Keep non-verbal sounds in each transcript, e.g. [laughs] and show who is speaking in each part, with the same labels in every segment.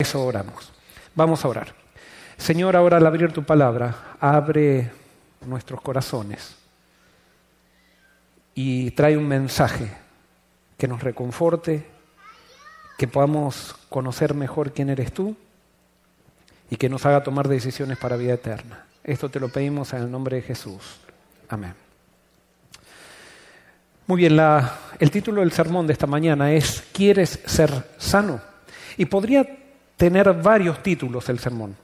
Speaker 1: eso oramos. Vamos a orar. Señor, ahora al abrir tu palabra, abre nuestros corazones y trae un mensaje que nos reconforte, que podamos conocer mejor quién eres tú y que nos haga tomar decisiones para vida eterna. Esto te lo pedimos en el nombre de Jesús. Amén. Muy bien, el título del sermón de esta mañana es ¿Quieres ser sano? Y podría tener varios títulos el sermón,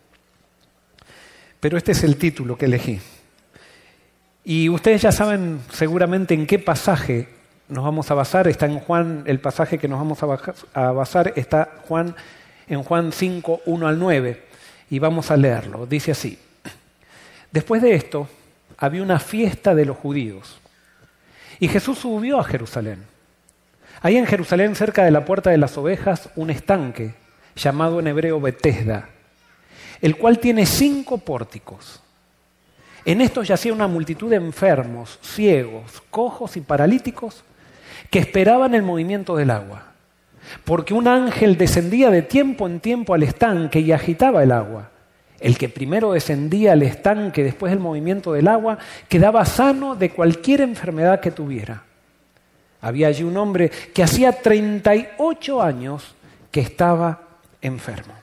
Speaker 1: pero este es el título que elegí. Y ustedes ya saben seguramente en qué pasaje nos vamos a basar. Está en Juan, el pasaje que nos vamos a basar está Juan, en Juan 5, 1 al 9. Y vamos a leerlo. Dice así. Después de esto, había una fiesta de los judíos. Y Jesús subió a Jerusalén. Hay en Jerusalén, cerca de la puerta de las ovejas, un estanque llamado en hebreo Betesda, el cual tiene cinco pórticos. En estos yacía una multitud de enfermos, ciegos, cojos y paralíticos que esperaban el movimiento del agua. Porque un ángel descendía de tiempo en tiempo al estanque y agitaba el agua. El que primero descendía al estanque después del movimiento del agua quedaba sano de cualquier enfermedad que tuviera. Había allí un hombre que hacía 38 años que estaba enfermo.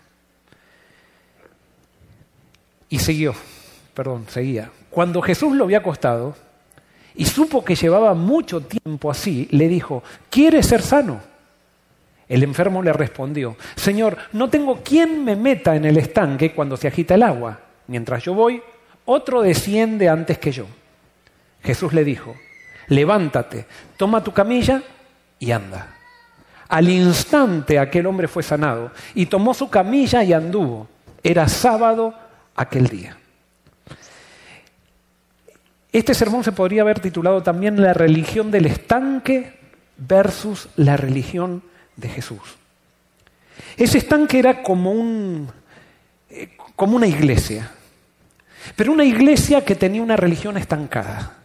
Speaker 1: Y siguió, perdón, seguía. Cuando Jesús lo había acostado y supo que llevaba mucho tiempo así, le dijo, ¿quieres ser sano? El enfermo le respondió, Señor, no tengo quien me meta en el estanque cuando se agita el agua. Mientras yo voy, otro desciende antes que yo. Jesús le dijo, levántate, toma tu camilla y anda. Al instante aquel hombre fue sanado y tomó su camilla y anduvo. Era sábado aquel día. Este sermón se podría haber titulado también La religión del estanque versus la religión de Jesús. Ese estanque era como, un, eh, como una iglesia, pero una iglesia que tenía una religión estancada.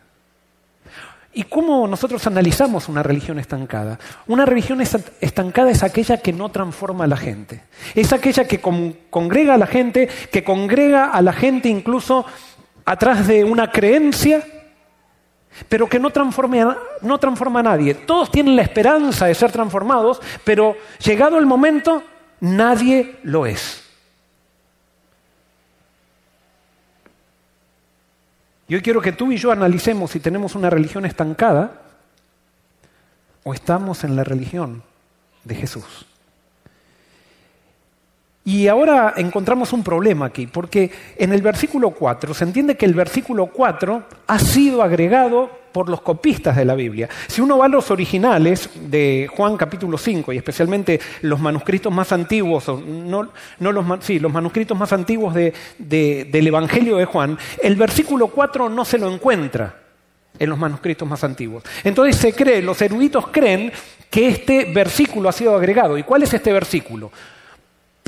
Speaker 1: ¿Y cómo nosotros analizamos una religión estancada? Una religión estancada es aquella que no transforma a la gente. Es aquella que congrega a la gente, que congrega a la gente incluso atrás de una creencia, pero que no, no transforma a nadie. Todos tienen la esperanza de ser transformados, pero llegado el momento, nadie lo es. Y hoy quiero que tú y yo analicemos si tenemos una religión estancada o estamos en la religión de Jesús. Y ahora encontramos un problema aquí, porque en el versículo 4 se entiende que el versículo 4 ha sido agregado por los copistas de la Biblia. Si uno va a los originales de Juan capítulo 5, y especialmente los manuscritos más antiguos, no, no los, sí, los manuscritos más antiguos de, del Evangelio de Juan, el versículo 4 no se lo encuentra en los manuscritos más antiguos. Entonces se cree, los eruditos creen que este versículo ha sido agregado. ¿Y cuál es este versículo?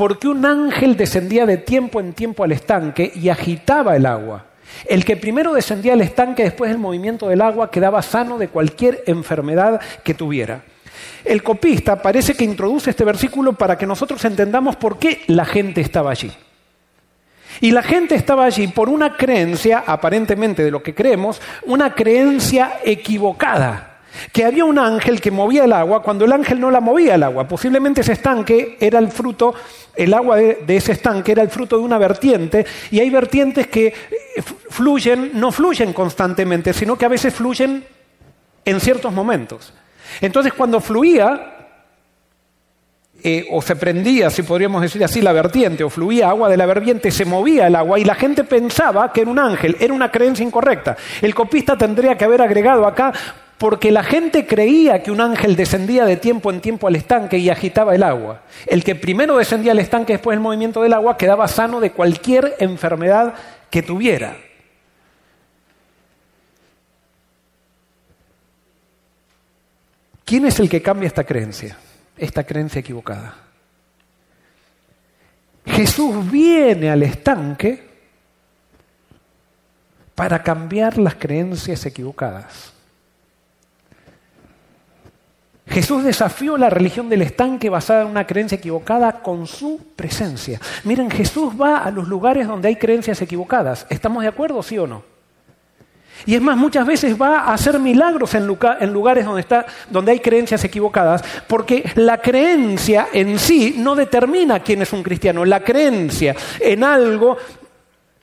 Speaker 1: Porque un ángel descendía de tiempo en tiempo al estanque y agitaba el agua. El que primero descendía al estanque después del movimiento del agua quedaba sano de cualquier enfermedad que tuviera. El copista parece que introduce este versículo para que nosotros entendamos por qué la gente estaba allí. Y la gente estaba allí por una creencia, aparentemente de lo que creemos, una creencia equivocada que había un ángel que movía el agua cuando el ángel no la movía el agua. Posiblemente ese estanque era el fruto, el agua de, ese estanque era el fruto de una vertiente y hay vertientes que eh, fluyen, no fluyen constantemente, sino que a veces fluyen en ciertos momentos. Entonces cuando fluía, eh, o se prendía, si podríamos decir así, la vertiente, o fluía agua de la vertiente, se movía el agua y la gente pensaba que era un ángel, era una creencia incorrecta. El copista tendría que haber agregado acá porque la gente creía que un ángel descendía de tiempo en tiempo al estanque y agitaba el agua. El que primero descendía al estanque después del movimiento del agua quedaba sano de cualquier enfermedad que tuviera. ¿Quién es el que cambia esta creencia? Esta creencia equivocada. Jesús viene al estanque para cambiar las creencias equivocadas. Jesús desafió la religión del estanque basada en una creencia equivocada con su presencia. Miren, Jesús va a los lugares donde hay creencias equivocadas. ¿Estamos de acuerdo, sí o no? Y es más, muchas veces va a hacer milagros en, lugares donde, donde hay creencias equivocadas, porque la creencia en sí no determina quién es un cristiano. La creencia en algo,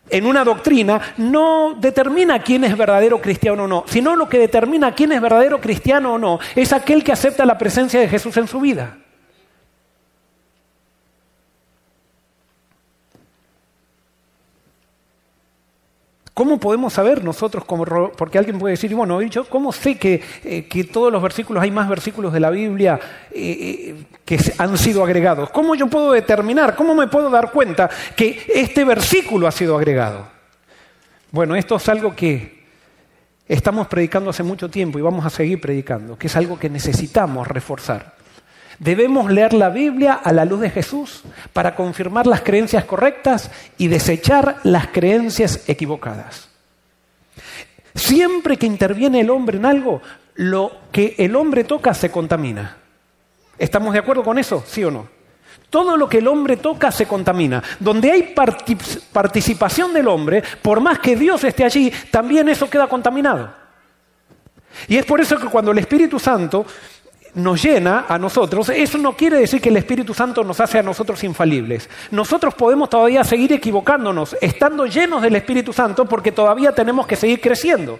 Speaker 1: en una doctrina, no determina quién es verdadero cristiano o no, sino lo que determina quién es verdadero cristiano o no es aquel que acepta la presencia de Jesús en su vida. ¿Cómo podemos saber nosotros, como, porque alguien puede decir, bueno, yo cómo sé que, eh, que, todos los versículos, hay más versículos de la Biblia eh, eh, que han sido agregados? ¿Cómo yo puedo determinar, cómo me puedo dar cuenta que este versículo ha sido agregado? Bueno, esto es algo que estamos predicando hace mucho tiempo y vamos a seguir predicando, que es algo que necesitamos reforzar. Debemos leer la Biblia a la luz de Jesús para confirmar las creencias correctas y desechar las creencias equivocadas. Siempre que interviene el hombre en algo, lo que el hombre toca se contamina. ¿Estamos de acuerdo con eso? ¿Sí o no? Todo lo que el hombre toca se contamina. Donde hay participación del hombre, por más que Dios esté allí, también eso queda contaminado. Y es por eso que cuando el Espíritu Santo nos llena a nosotros, eso no quiere decir que el Espíritu Santo nos hace a nosotros infalibles. Nosotros podemos todavía seguir equivocándonos, estando llenos del Espíritu Santo, porque todavía tenemos que seguir creciendo.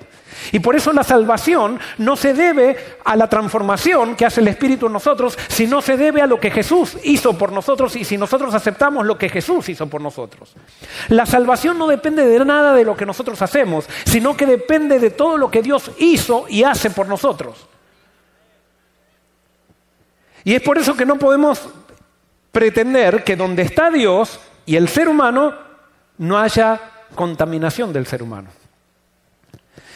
Speaker 1: Y por eso la salvación no se debe a la transformación que hace el Espíritu en nosotros, sino se debe a lo que Jesús hizo por nosotros y si nosotros aceptamos lo que Jesús hizo por nosotros. La salvación no depende de nada de lo que nosotros hacemos, sino que depende de todo lo que Dios hizo y hace por nosotros. Y es por eso que no podemos pretender que donde está Dios y el ser humano no haya contaminación del ser humano.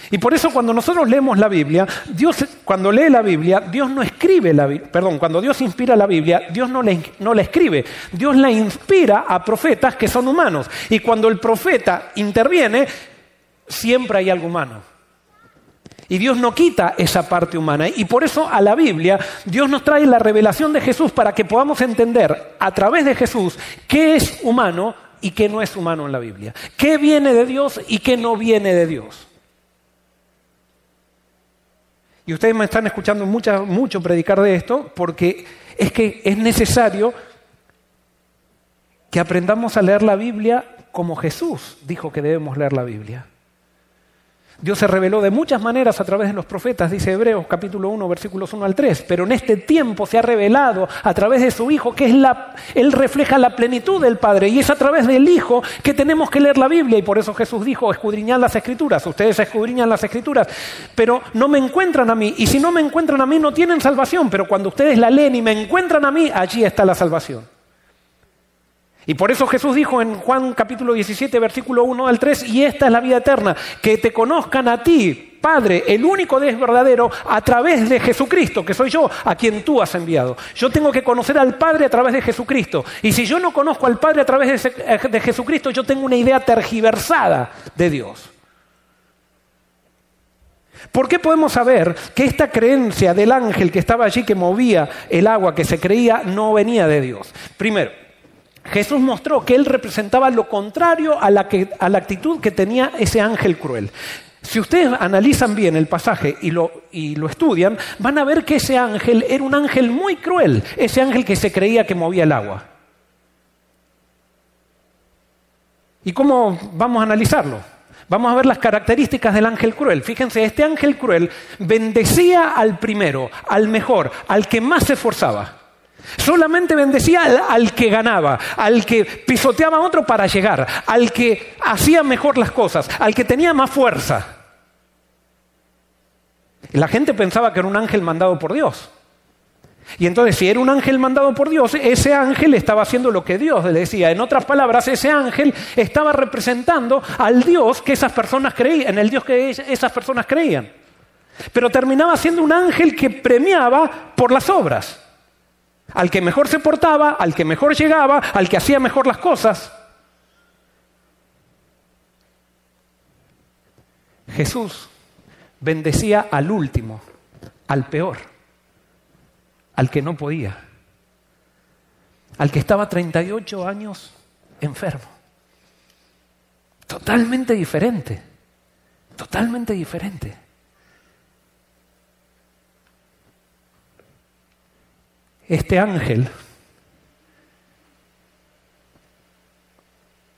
Speaker 1: Y por eso cuando nosotros leemos la Biblia, Dios cuando lee la Biblia, Dios no escribe la Biblia, perdón, cuando Dios inspira la Biblia, Dios no, no la escribe, Dios la inspira a profetas que son humanos. Y cuando el profeta interviene, siempre hay algo humano. Y Dios no quita esa parte humana. Y por eso a la Biblia Dios nos trae la revelación de Jesús para que podamos entender a través de Jesús qué es humano y qué no es humano en la Biblia. Qué viene de Dios y qué no viene de Dios. Y ustedes me están escuchando mucho predicar de esto porque es que es necesario que aprendamos a leer la Biblia como Jesús dijo que debemos leer la Biblia. Dios se reveló de muchas maneras a través de los profetas, dice Hebreos capítulo 1, versículos 1 al 3, pero en este tiempo se ha revelado a través de su Hijo, que es la, Él refleja la plenitud del Padre, y es a través del Hijo que tenemos que leer la Biblia, y por eso Jesús dijo, escudriñad las Escrituras, ustedes escudriñan las Escrituras, pero no me encuentran a mí, y si no me encuentran a mí no tienen salvación, pero cuando ustedes la leen y me encuentran a mí, allí está la salvación. Y por eso Jesús dijo en Juan capítulo 17, versículo 1 al 3, y esta es la vida eterna, que te conozcan a ti, Padre, el único Dios verdadero, a través de Jesucristo, que soy yo, a quien tú has enviado. Yo tengo que conocer al Padre a través de Jesucristo. Y si yo no conozco al Padre a través de, de Jesucristo, yo tengo una idea tergiversada de Dios. ¿Por qué podemos saber que esta creencia del ángel que estaba allí, que movía el agua, que se creía, no venía de Dios? Primero, Jesús mostró que él representaba lo contrario a la, actitud que tenía ese ángel cruel. Si ustedes analizan bien el pasaje y lo, y lo, estudian, van a ver que ese ángel era un ángel muy cruel, ese ángel que se creía que movía el agua. ¿Y cómo vamos a analizarlo? Vamos a ver las características del ángel cruel. Fíjense, este ángel cruel bendecía al primero, al mejor, al que más se esforzaba. Solamente bendecía al, que ganaba, al que pisoteaba a otro para llegar, al que hacía mejor las cosas, al que tenía más fuerza. La gente pensaba que era un ángel mandado por Dios. Y entonces, si era un ángel mandado por Dios, ese ángel estaba haciendo lo que Dios le decía. En otras palabras, ese ángel estaba representando al Dios que esas personas creían, en el Dios que esas personas creían. Pero terminaba siendo un ángel que premiaba por las obras. Al que mejor se portaba, al que mejor llegaba, al que hacía mejor las cosas. Jesús bendecía al último, al peor. al que no podía, al que estaba 38 años enfermo. Totalmente diferente, totalmente diferente. Este ángel,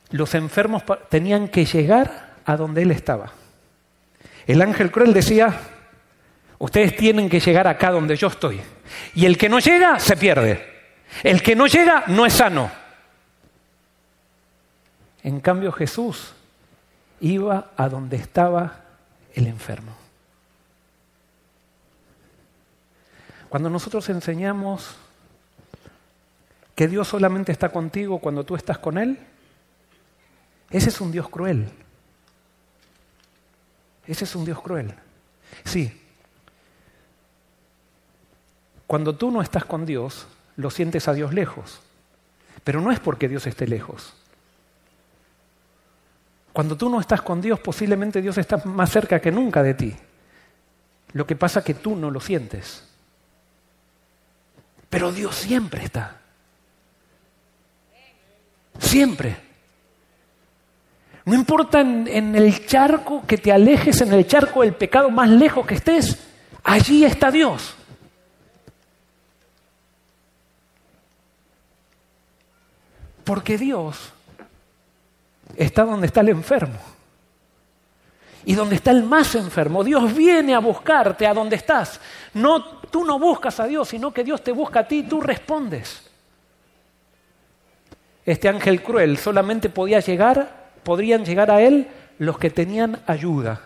Speaker 1: los enfermos tenían que llegar a donde él estaba. El ángel cruel decía, ustedes tienen que llegar acá donde yo estoy. Y el que no llega, se pierde. El que no llega, no es sano. En cambio, Jesús iba a donde estaba el enfermo. Cuando nosotros enseñamos que Dios solamente está contigo cuando tú estás con Él, ese es un Dios cruel. Ese es un Dios cruel. Sí. Cuando tú no estás con Dios, lo sientes a Dios lejos. Pero no es porque Dios esté lejos. Cuando tú no estás con Dios, posiblemente Dios está más cerca que nunca de ti. Lo que pasa es que tú no lo sientes. Pero Dios siempre está. Siempre. No importa en, el charco que te alejes, en el charco del pecado más lejos que estés, allí está Dios. Porque Dios está donde está el enfermo. Y donde está el más enfermo, Dios viene a buscarte a donde estás. No, tú no buscas a Dios, sino que Dios te busca a ti y tú respondes. Este ángel cruel solamente podía llegar podrían llegar a Él los que tenían ayuda.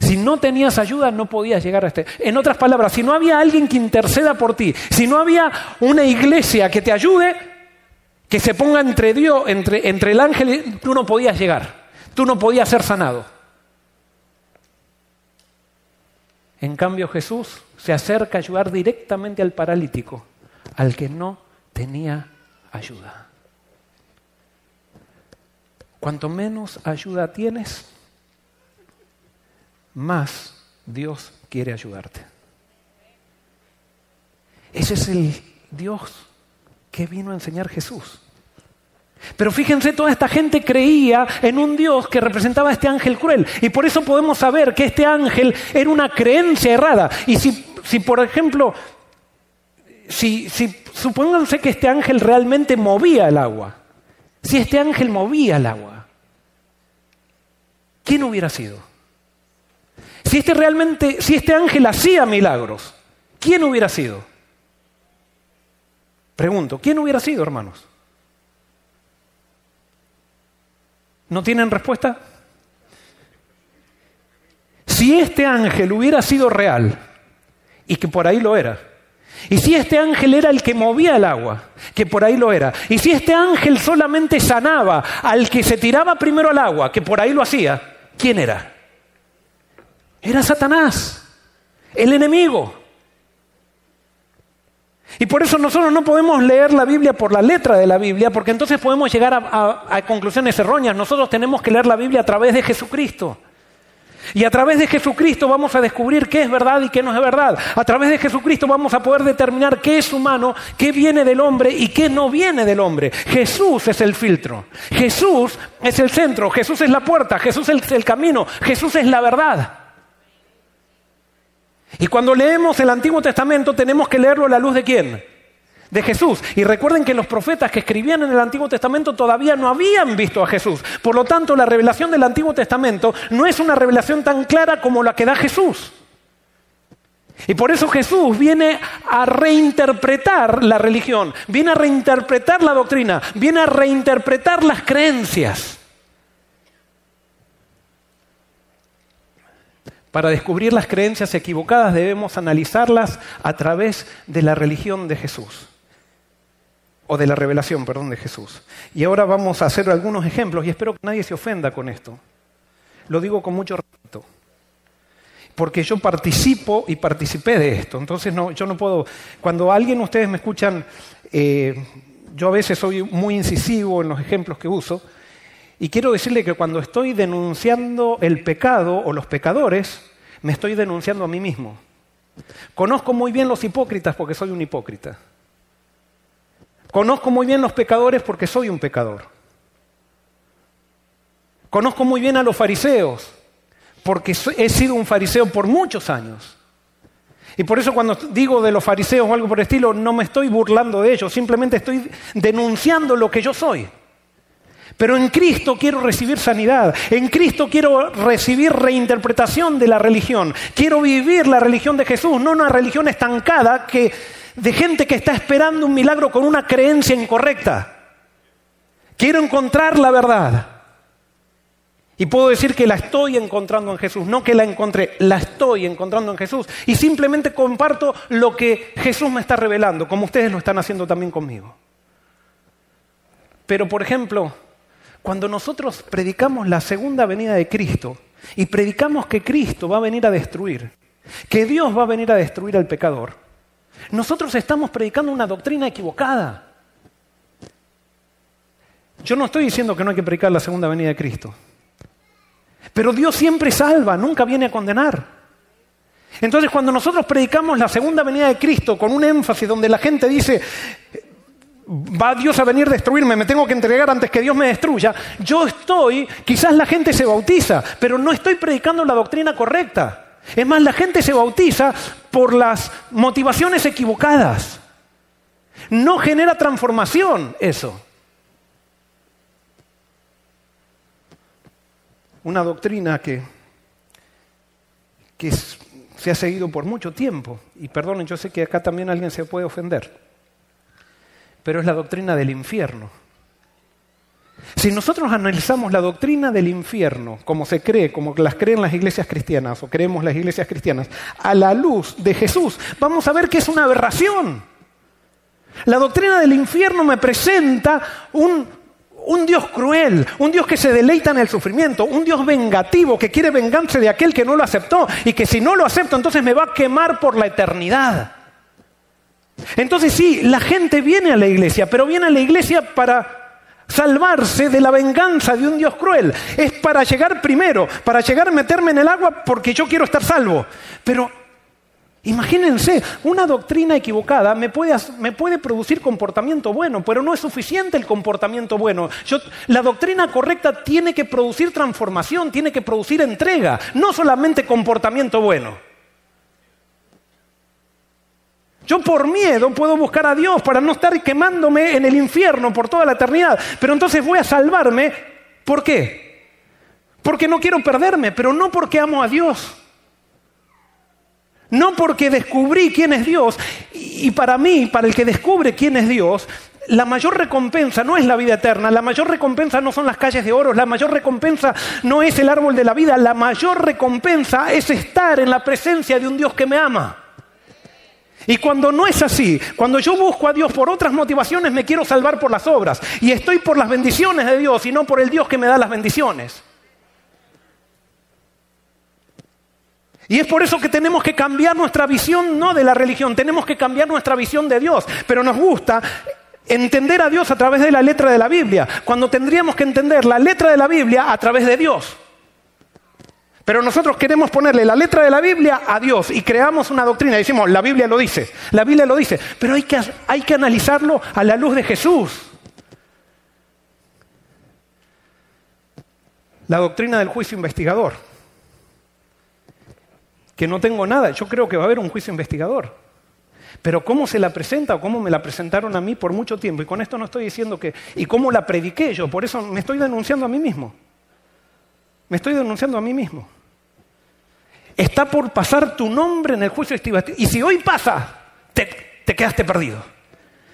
Speaker 1: Si no tenías ayuda, no podías llegar a este. En otras palabras, si no había alguien que interceda por ti, si no había una iglesia que te ayude, que se ponga entre Dios, entre, entre el ángel, tú no podías llegar. Tú no podías ser sanado. En cambio, Jesús se acerca a ayudar directamente al paralítico, al que no tenía ayuda. Cuanto menos ayuda tienes, más Dios quiere ayudarte. Ese es el Dios que vino a enseñar Jesús. Pero fíjense, toda esta gente creía en un Dios que representaba a este ángel cruel. Y por eso podemos saber que este ángel era una creencia errada. Y si, si por ejemplo, si, si supónganse que este ángel realmente movía el agua, si este ángel movía el agua, ¿quién hubiera sido? Si este realmente, si este ángel hacía milagros, ¿quién hubiera sido? Pregunto, ¿quién hubiera sido, hermanos? ¿No tienen respuesta? Si este ángel hubiera sido real, y que por ahí lo era, y si este ángel era el que movía el agua, que por ahí lo era. Y si este ángel solamente sanaba al que se tiraba primero al agua, que por ahí lo hacía, ¿quién era? Era Satanás, el enemigo. Y por eso nosotros no podemos leer la Biblia por la letra de la Biblia, porque entonces podemos llegar a, a conclusiones erróneas. Nosotros tenemos que leer la Biblia a través de Jesucristo. Y a través de Jesucristo vamos a descubrir qué es verdad y qué no es verdad. A través de Jesucristo vamos a poder determinar qué es humano, qué viene del hombre y qué no viene del hombre. Jesús es el filtro. Jesús es el centro. Jesús es la puerta. Jesús es el camino. Jesús es la verdad. Y cuando leemos el Antiguo Testamento tenemos que leerlo a la luz de quién? De Jesús. Y recuerden que los profetas que escribían en el Antiguo Testamento todavía no habían visto a Jesús. Por lo tanto, la revelación del Antiguo Testamento no es una revelación tan clara como la que da Jesús. Y por eso Jesús viene a reinterpretar la religión, viene a reinterpretar la doctrina, viene a reinterpretar las creencias. Para descubrir las creencias equivocadas debemos analizarlas a través de la religión de Jesús o de la revelación, perdón, de Jesús. Y ahora vamos a hacer algunos ejemplos y espero que nadie se ofenda con esto. Lo digo con mucho respeto. Porque yo participo y participé de esto. Entonces no, yo no puedo... Cuando alguien, ustedes me escuchan, eh, yo a veces soy muy incisivo en los ejemplos que uso. Y quiero decirle que cuando estoy denunciando el pecado o los pecadores, me estoy denunciando a mí mismo. Conozco muy bien los hipócritas porque soy un hipócrita. Conozco muy bien los pecadores porque soy un pecador. Conozco muy bien a los fariseos porque he sido un fariseo por muchos años. Y por eso cuando digo de los fariseos o algo por el estilo, no me estoy burlando de ellos, simplemente estoy denunciando lo que yo soy. Pero en Cristo quiero recibir sanidad, en Cristo quiero recibir reinterpretación de la religión, quiero vivir la religión de Jesús, no una religión estancada que, de gente que está esperando un milagro con una creencia incorrecta. Quiero encontrar la verdad. Y puedo decir que la estoy encontrando en Jesús, no que la encontré, la estoy encontrando en Jesús. Y simplemente comparto lo que Jesús me está revelando, como ustedes lo están haciendo también conmigo. Pero, por ejemplo, cuando nosotros predicamos la segunda venida de Cristo y predicamos que Cristo va a venir a destruir, que Dios va a venir a destruir al pecador, nosotros estamos predicando una doctrina equivocada. Yo no estoy diciendo que no hay que predicar la segunda venida de Cristo. Pero Dios siempre salva, nunca viene a condenar. Entonces cuando nosotros predicamos la segunda venida de Cristo con un énfasis donde la gente dice, va Dios a venir a destruirme, me tengo que entregar antes que Dios me destruya, yo estoy, quizás la gente se bautiza, pero no estoy predicando la doctrina correcta. Es más, la gente se bautiza por las motivaciones equivocadas. No genera transformación eso. una doctrina que, que se ha seguido por mucho tiempo, y perdonen, yo sé que acá también alguien se puede ofender, pero es la doctrina del infierno. Si nosotros analizamos la doctrina del infierno, como se cree, como las creen las iglesias cristianas, o creemos las iglesias cristianas, a la luz de Jesús, vamos a ver que es una aberración. La doctrina del infierno me presenta un, un Dios cruel, un Dios que se deleita en el sufrimiento, un Dios vengativo que quiere vengarse de aquel que no lo aceptó y que si no lo acepto entonces me va a quemar por la eternidad. Entonces sí, la gente viene a la iglesia, pero viene a la iglesia para salvarse de la venganza de un Dios cruel. Es para llegar primero, para llegar a meterme en el agua porque yo quiero estar salvo. Pero Imagínense, una doctrina equivocada me puede, producir comportamiento bueno, pero no es suficiente el comportamiento bueno. la doctrina correcta tiene que producir transformación, tiene que producir entrega, no solamente comportamiento bueno. Yo por miedo puedo buscar a Dios para no estar quemándome en el infierno por toda la eternidad, pero entonces voy a salvarme. ¿Por qué? Porque no quiero perderme, pero no porque amo a Dios. No porque descubrí quién es Dios. Y para mí, para el que descubre quién es Dios, la mayor recompensa no es la vida eterna, la mayor recompensa no son las calles de oro, la mayor recompensa no es el árbol de la vida, la mayor recompensa es estar en la presencia de un Dios que me ama. Y cuando no es así, cuando yo busco a Dios por otras motivaciones, me quiero salvar por las obras. Y estoy por las bendiciones de Dios y no por el Dios que me da las bendiciones. Y es por eso que tenemos que cambiar nuestra visión no de la religión, tenemos que cambiar nuestra visión de Dios. Pero nos gusta entender a Dios a través de la letra de la Biblia, cuando tendríamos que entender la letra de la Biblia a través de Dios. Pero nosotros queremos ponerle la letra de la Biblia a Dios y creamos una doctrina. Decimos, la Biblia lo dice, la Biblia lo dice, pero hay que, hay que analizarlo a la luz de Jesús. La doctrina del juicio investigador que no tengo nada. Yo creo que va a haber un juicio investigador. Pero cómo se la presenta o cómo me la presentaron a mí por mucho tiempo, y con esto no estoy diciendo que, y cómo la prediqué yo, por eso me estoy denunciando a mí mismo. Me estoy denunciando a mí mismo. Está por pasar tu nombre en el juicio investigativo. Y si hoy pasa, te, te quedaste perdido.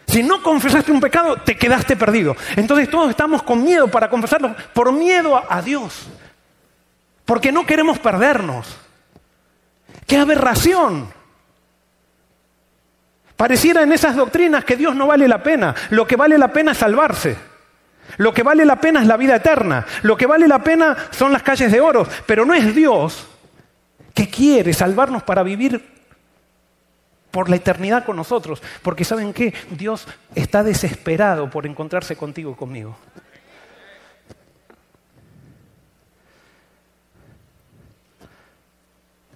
Speaker 1: Si no confesaste un pecado, te quedaste perdido. Entonces todos estamos con miedo para confesarlo, por miedo a Dios. Porque no queremos perdernos. ¡Qué aberración! Pareciera en esas doctrinas que Dios no vale la pena. Lo que vale la pena es salvarse. Lo que vale la pena es la vida eterna. Lo que vale la pena son las calles de oro. Pero no es Dios que quiere salvarnos para vivir por la eternidad con nosotros. Porque ¿saben qué? Dios está desesperado por encontrarse contigo y conmigo.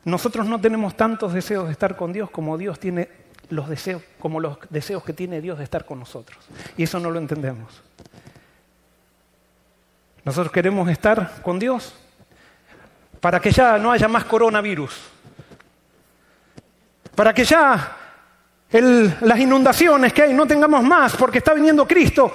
Speaker 1: nosotros no tenemos tantos deseos de estar con Dios como Dios tiene los deseos, como los deseos que tiene Dios de estar con nosotros. Y eso no lo entendemos. Nosotros queremos estar con Dios para que ya no haya más coronavirus, para que ya las inundaciones que hay no tengamos más porque está viniendo Cristo.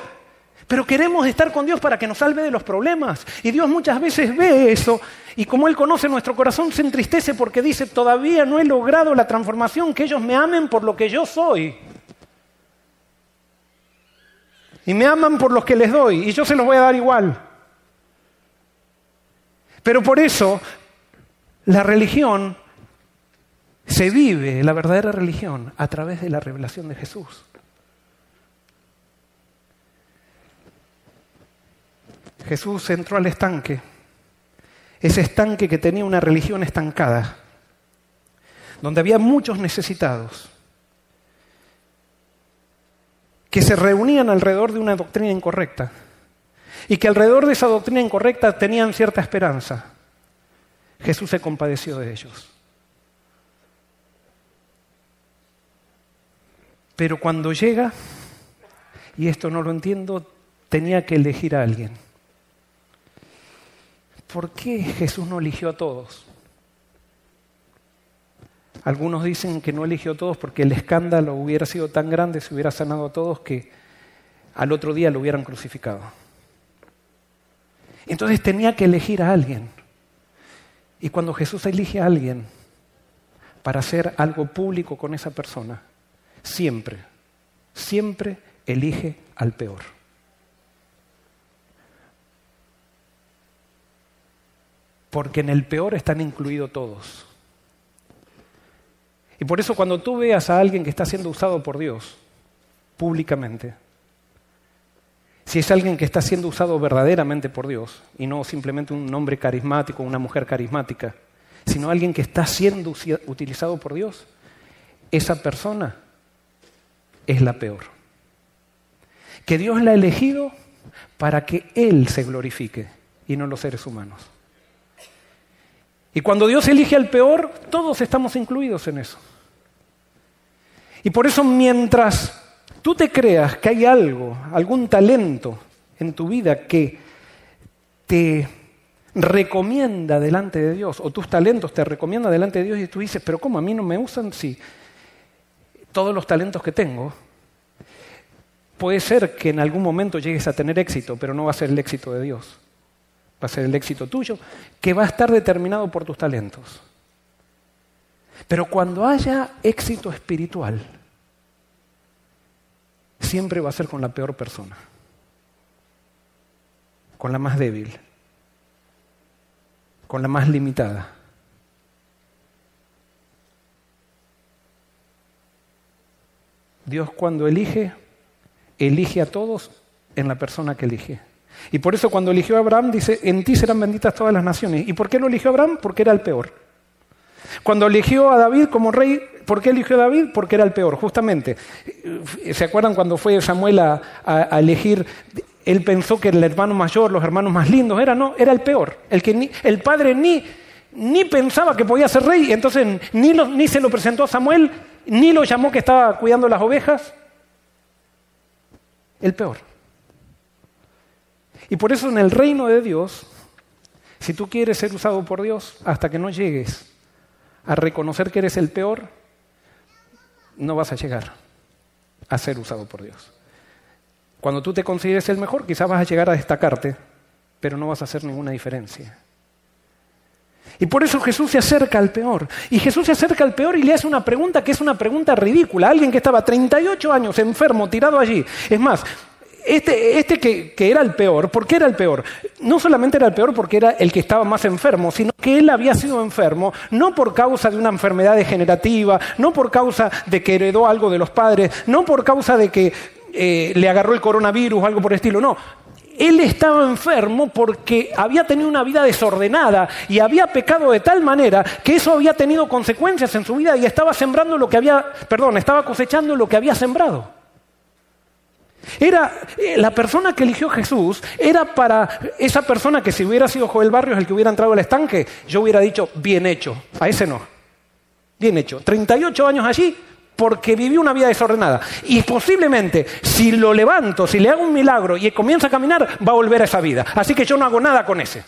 Speaker 1: Pero queremos estar con Dios para que nos salve de los problemas. Y Dios muchas veces ve eso y como Él conoce nuestro corazón se entristece porque dice, todavía no he logrado la transformación, que ellos me amen por lo que yo soy. Y me aman por los que les doy y yo se los voy a dar igual. Pero por eso la religión se vive, la verdadera religión, a través de la revelación de Jesús. Jesús entró al estanque, ese estanque que tenía una religión estancada, donde había muchos necesitados, que se reunían alrededor de una doctrina incorrecta y que alrededor de esa doctrina incorrecta tenían cierta esperanza. Jesús se compadeció de ellos. Pero cuando llega, y esto no lo entiendo, tenía que elegir a alguien. ¿Por qué Jesús no eligió a todos? Algunos dicen que no eligió a todos porque el escándalo hubiera sido tan grande, se hubiera sanado a todos que al otro día lo hubieran crucificado. Entonces tenía que elegir a alguien. Y cuando Jesús elige a alguien para hacer algo público con esa persona, siempre, siempre elige al peor. Porque en el peor están incluidos todos. Y por eso cuando tú veas a alguien que está siendo usado por Dios públicamente, si es alguien que está siendo usado verdaderamente por Dios y no simplemente un hombre carismático, una mujer carismática, sino alguien que está siendo utilizado por Dios, esa persona es la peor. Que Dios la ha elegido para que Él se glorifique y no los seres humanos. Y cuando Dios elige al peor, todos estamos incluidos en eso. Y por eso mientras tú te creas que hay algo, algún talento en tu vida que te recomienda delante de Dios, o tus talentos te recomiendan delante de Dios y tú dices, pero ¿cómo a mí no me usan si todos los talentos que tengo? Puede ser que en algún momento llegues a tener éxito, pero no va a ser el éxito de Dios. Va a ser el éxito tuyo, que va a estar determinado por tus talentos. Pero cuando haya éxito espiritual, siempre va a ser con la peor persona, con la más débil, con la más limitada. Dios cuando elige, elige a todos en la persona que elige. Y por eso cuando eligió a Abraham dice, en ti serán benditas todas las naciones. ¿Y por qué lo eligió Abraham? Porque era el peor. Cuando eligió a David como rey, ¿por qué eligió a David? Porque era el peor, justamente. ¿Se acuerdan cuando fue Samuel a, elegir? Él pensó que el hermano mayor, los hermanos más lindos, era no, era el peor. El que el padre ni, ni pensaba que podía ser rey, entonces ni, ni se lo presentó a Samuel, ni lo llamó que estaba cuidando las ovejas. El peor. Y por eso en el reino de Dios, si tú quieres ser usado por Dios, hasta que no llegues a reconocer que eres el peor, no vas a llegar a ser usado por Dios. Cuando tú te consideres el mejor, quizás vas a llegar a destacarte, pero no vas a hacer ninguna diferencia. Y por eso Jesús se acerca al peor. Y Jesús se acerca al peor y le hace una pregunta que es una pregunta ridícula. Alguien que estaba 38 años enfermo, tirado allí. Es más, este, este que, era el peor, ¿por qué era el peor? No solamente era el peor porque era el que estaba más enfermo, sino que él había sido enfermo no por causa de una enfermedad degenerativa, no por causa de que heredó algo de los padres, no por causa de que eh, le agarró el coronavirus algo por el estilo, no. Él estaba enfermo porque había tenido una vida desordenada y había pecado de tal manera que eso había tenido consecuencias en su vida y estaba sembrando lo que había, perdón, estaba cosechando lo que había sembrado. Era eh, la persona que eligió Jesús, era para esa persona que si hubiera sido Joel Barrios el que hubiera entrado al estanque, yo hubiera dicho, bien hecho. A ese no. Bien hecho. 38 años allí porque viví una vida desordenada. Y posiblemente, si lo levanto, si le hago un milagro y comienza a caminar, va a volver a esa vida. Así que yo no hago nada con ese.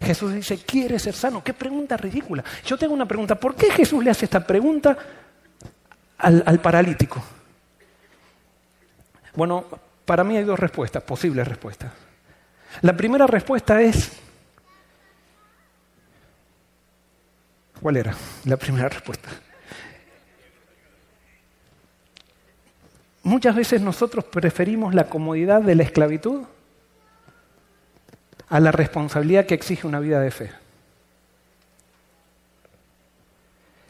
Speaker 1: Jesús dice, ¿quiere ser sano? Qué pregunta ridícula. Yo tengo una pregunta. ¿Por qué Jesús le hace esta pregunta al, al paralítico? Bueno, para mí hay dos respuestas, posibles respuestas. La primera respuesta es, ¿cuál era la primera [laughs] respuesta? Muchas veces nosotros preferimos la comodidad de la esclavitud a la responsabilidad que exige una vida de fe.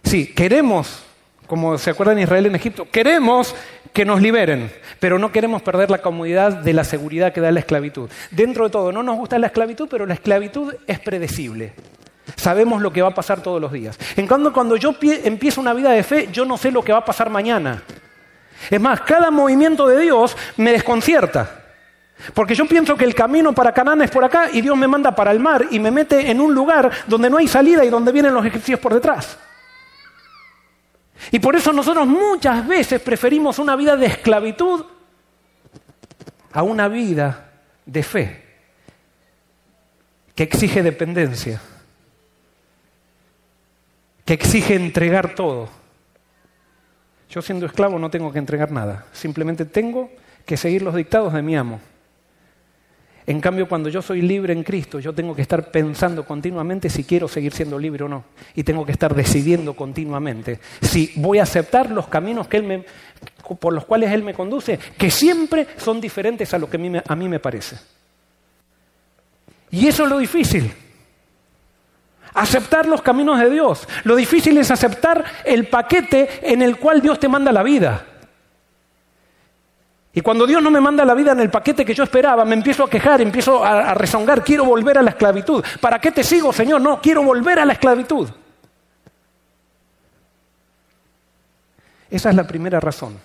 Speaker 1: Sí, queremos, como se acuerdan Israel en Egipto, queremos que nos liberen, pero no queremos perder la comodidad de la seguridad que da la esclavitud. Dentro de todo, no nos gusta la esclavitud, pero la esclavitud es predecible. Sabemos lo que va a pasar todos los días. En cambio, cuando yo empiezo una vida de fe, yo no sé lo que va a pasar mañana. Es más, cada movimiento de Dios me desconcierta. Porque yo pienso que el camino para Canaán es por acá y Dios me manda para el mar y me mete en un lugar donde no hay salida y donde vienen los egipcios por detrás. Y por eso nosotros muchas veces preferimos una vida de esclavitud a una vida de fe que exige dependencia, que exige entregar todo. Yo siendo esclavo no tengo que entregar nada, simplemente tengo que seguir los dictados de mi amo. En cambio, cuando yo soy libre en Cristo, yo tengo que estar pensando continuamente si quiero seguir siendo libre o no. Y tengo que estar decidiendo continuamente si voy a aceptar los caminos que él me, por los cuales Él me conduce, que siempre son diferentes a lo que a mí, a mí me parece. Y eso es lo difícil. Aceptar los caminos de Dios. Lo difícil es aceptar el paquete en el cual Dios te manda la vida. Y cuando Dios no me manda la vida en el paquete que yo esperaba, me empiezo a quejar, empiezo a, rezongar, quiero volver a la esclavitud. ¿Para qué te sigo, Señor? No, quiero volver a la esclavitud. Esa es la primera razón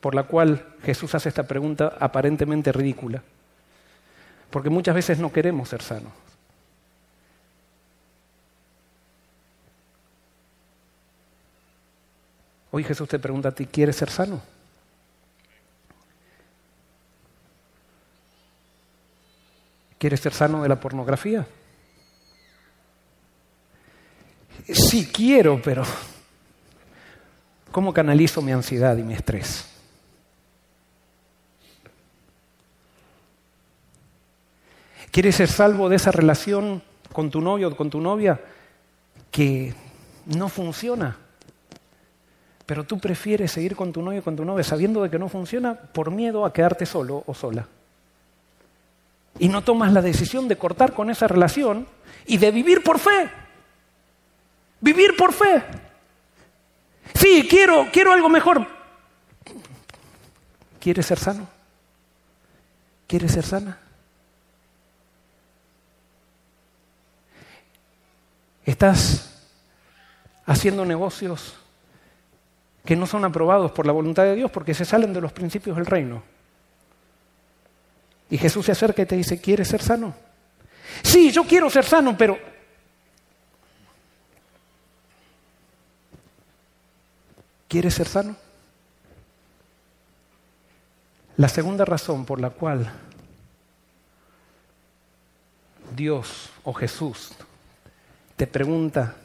Speaker 1: por la cual Jesús hace esta pregunta aparentemente ridícula. Porque muchas veces no queremos ser sanos. Hoy Jesús te pregunta a ti, ¿quieres ser sano? ¿Quieres ser sano de la pornografía? Sí quiero, pero ¿cómo canalizo mi ansiedad y mi estrés? ¿Quieres ser salvo de esa relación con tu novio o con tu novia que no funciona? Pero tú prefieres seguir con tu novio o con tu novia sabiendo de que no funciona por miedo a quedarte solo o sola y no tomas la decisión de cortar con esa relación y de vivir por fe. Vivir por fe. Sí, quiero, quiero algo mejor. ¿Quieres ser sano? ¿Quieres ser sana? ¿Estás haciendo negocios que no son aprobados por la voluntad de Dios porque se salen de los principios del reino? Y Jesús se acerca y te dice, ¿quieres ser sano? Sí, yo quiero ser sano, pero... ¿Quieres ser sano? La segunda razón por la cual Dios o Jesús te pregunta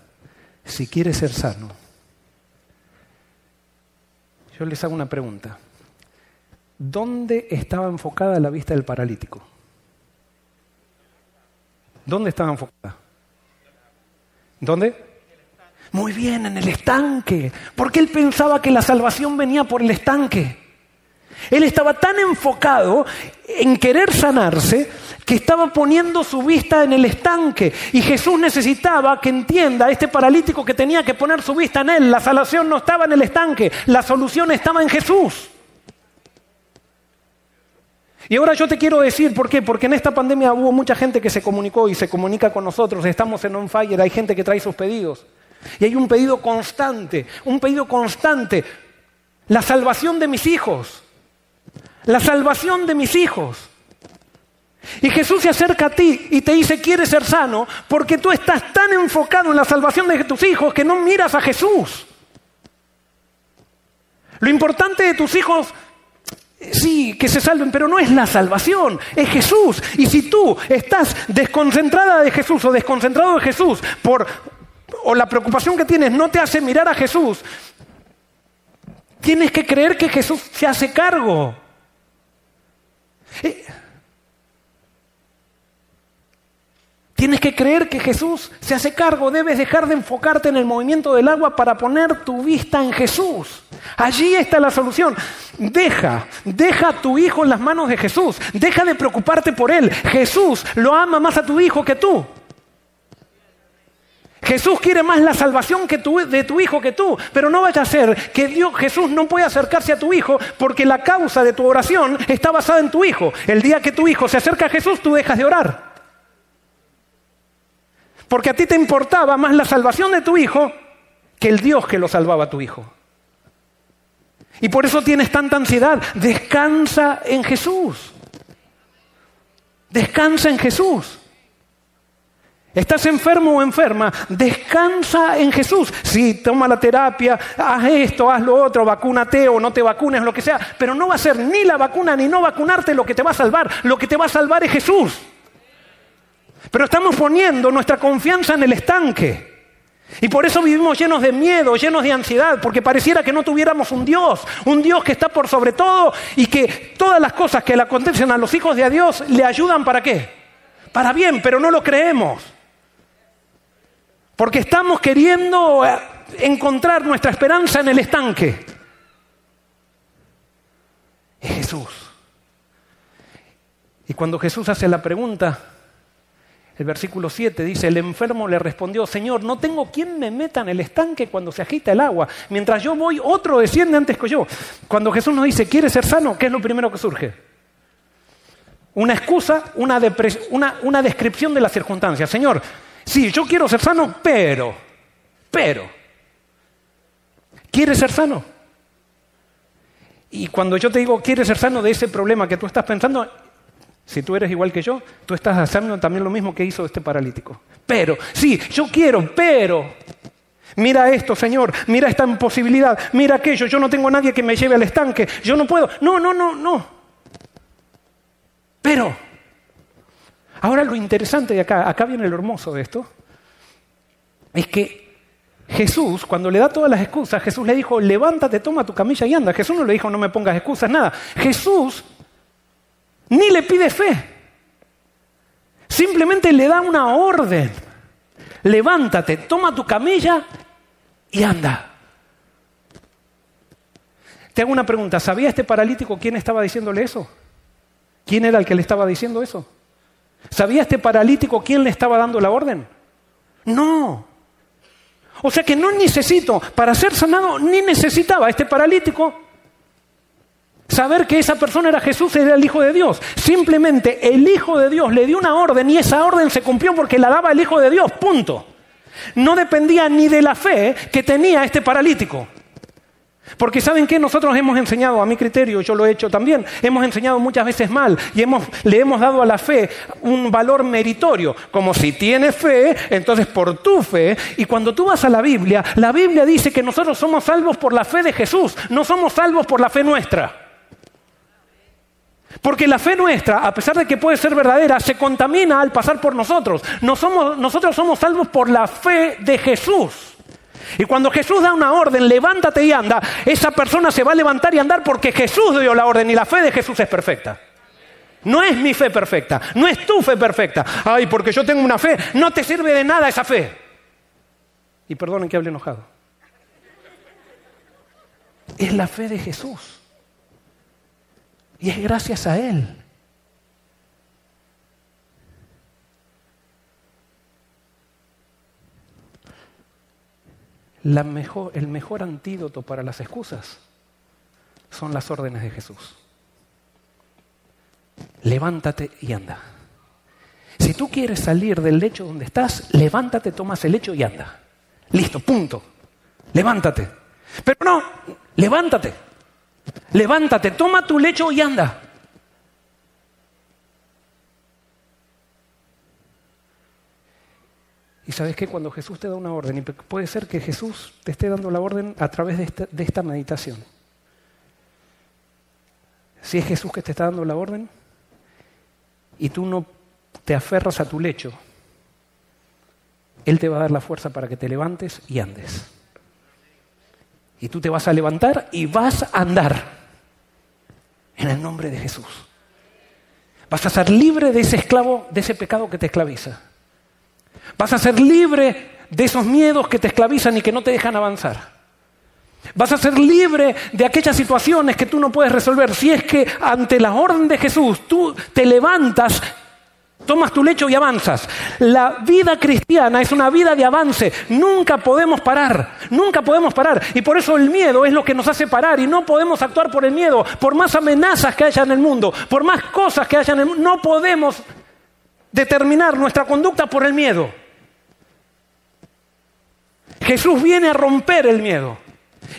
Speaker 1: si quieres ser sano, yo les hago una pregunta. ¿Dónde estaba enfocada la vista del paralítico? ¿Dónde estaba enfocada? ¿Dónde? Muy bien, en el estanque. Porque él pensaba que la salvación venía por el estanque. Él estaba tan enfocado en querer sanarse que estaba poniendo su vista en el estanque. Y Jesús necesitaba que entienda este paralítico que tenía que poner su vista en él. La salvación no estaba en el estanque, la solución estaba en Jesús. Y ahora yo te quiero decir, ¿por qué? Porque en esta pandemia hubo mucha gente que se comunicó y se comunica con nosotros. Estamos en On Fire, hay gente que trae sus pedidos. Y hay un pedido constante, un pedido constante. La salvación de mis hijos. La salvación de mis hijos. Y Jesús se acerca a ti y te dice, quieres ser sano, porque tú estás tan enfocado en la salvación de tus hijos que no miras a Jesús. Lo importante de tus hijos, sí, que se salven, pero no es la salvación, es Jesús. Y si tú estás desconcentrada de Jesús o desconcentrado de Jesús por o la preocupación que tienes no te hace mirar a Jesús, tienes que creer que Jesús se hace cargo. Eh, Tienes que creer que Jesús se hace cargo, debes dejar de enfocarte en el movimiento del agua para poner tu vista en Jesús. Allí está la solución. Deja, deja a tu hijo en las manos de Jesús. Deja de preocuparte por él. Jesús lo ama más a tu hijo que tú. Jesús quiere más la salvación de tu hijo que tú, pero no vaya a ser que Dios, Jesús no puede acercarse a tu hijo porque la causa de tu oración está basada en tu hijo. El día que tu hijo se acerca a Jesús, tú dejas de orar. Porque a ti te importaba más la salvación de tu hijo que el Dios que lo salvaba a tu hijo. Y por eso tienes tanta ansiedad. Descansa en Jesús. Descansa en Jesús. ¿Estás enfermo o enferma? Descansa en Jesús. Sí, toma la terapia, haz esto, haz lo otro, vacúnate o no te vacunes, lo que sea. Pero no va a ser ni la vacuna ni no vacunarte lo que te va a salvar. Lo que te va a salvar es Jesús. Pero estamos poniendo nuestra confianza en el estanque. Y por eso vivimos llenos de miedo, llenos de ansiedad, porque pareciera que no tuviéramos un Dios, un Dios que está por sobre todo y que todas las cosas que le acontecen a los hijos de Dios le ayudan para qué? Para bien, pero no lo creemos. Porque estamos queriendo eh, encontrar nuestra esperanza en el estanque. Es Jesús. Y cuando Jesús hace la pregunta, el versículo 7 dice, el enfermo le respondió, Señor, no tengo quien me meta en el estanque cuando se agita el agua. Mientras yo voy, otro desciende antes que yo. Cuando Jesús nos dice, ¿quiere ser sano? ¿Qué es lo primero que surge? Una excusa, una, una descripción de la circunstancia. Señor, sí, yo quiero ser sano, pero, pero, ¿quieres ser sano? Y cuando yo te digo, ¿quieres ser sano de ese problema que tú estás pensando? Si tú eres igual que yo, tú estás haciendo también lo mismo que hizo este paralítico. Pero, sí, yo quiero, pero, mira esto, Señor, mira esta imposibilidad, mira aquello, yo no tengo a nadie que me lleve al estanque, yo no puedo. No, no, no, no. Pero, ahora lo interesante de acá, acá viene lo hermoso de esto, es que Jesús, cuando le da todas las excusas, Jesús le dijo, levántate, toma tu camilla y anda. Jesús no le dijo, no me pongas excusas, nada. Jesús ni le pide fe. Simplemente le da una orden. Levántate, toma tu camilla y anda. Te hago una pregunta. ¿Sabía este paralítico quién estaba diciéndole eso? ¿Quién era el que le estaba diciendo eso? ¿Sabía este paralítico quién le estaba dando la orden? No. O sea que no necesito, para ser sanado, ni necesitaba este paralítico saber que esa persona era Jesús, era el Hijo de Dios. Simplemente el Hijo de Dios le dio una orden y esa orden se cumplió porque la daba el Hijo de Dios, punto. No dependía ni de la fe que tenía este paralítico. Porque saben que nosotros hemos enseñado, a mi criterio, yo lo he hecho también, hemos enseñado muchas veces mal y le hemos dado a la fe un valor meritorio, como si tienes fe, entonces por tu fe, y cuando tú vas a la Biblia, la Biblia dice que nosotros somos salvos por la fe de Jesús, no somos salvos por la fe nuestra. Porque la fe nuestra, a pesar de que puede ser verdadera, se contamina al pasar por nosotros. nosotros somos salvos por la fe de Jesús. Y cuando Jesús da una orden, levántate y anda, esa persona se va a levantar y andar porque Jesús dio la orden y la fe de Jesús es perfecta. No es mi fe perfecta, no es tu fe perfecta. Ay, porque yo tengo una fe, no te sirve de nada esa fe. Y perdonen que hable enojado. Es la fe de Jesús. Y es gracias a Él. el mejor antídoto para las excusas son las órdenes de Jesús. Levántate y anda. Si tú quieres salir del lecho donde estás, levántate, tomas el lecho y anda. Listo, punto. Levántate. Pero no, levántate. Levántate, toma tu lecho y anda. Y sabes que cuando Jesús te da una orden, y puede ser que Jesús te esté dando la orden a través de esta, de esta meditación. Si es Jesús que te está dando la orden y tú no te aferras a tu lecho, Él te va a dar la fuerza para que te levantes y andes. Y tú te vas a levantar y vas a andar en el nombre de Jesús. Vas a ser libre de ese esclavo, de ese pecado que te esclaviza. Vas a ser libre de esos miedos que te esclavizan y que no te dejan avanzar. Vas a ser libre de aquellas situaciones que tú no puedes resolver. Si es que ante la orden de Jesús tú te levantas Tomas tu lecho y avanzas. La vida cristiana es una vida de avance. Nunca podemos parar. Nunca podemos parar. Y por eso el miedo es lo que nos hace parar. Y no podemos actuar por el miedo. Por más amenazas que haya en el mundo. Por más cosas que haya en el mundo. No podemos determinar nuestra conducta por el miedo. Jesús viene a romper el miedo.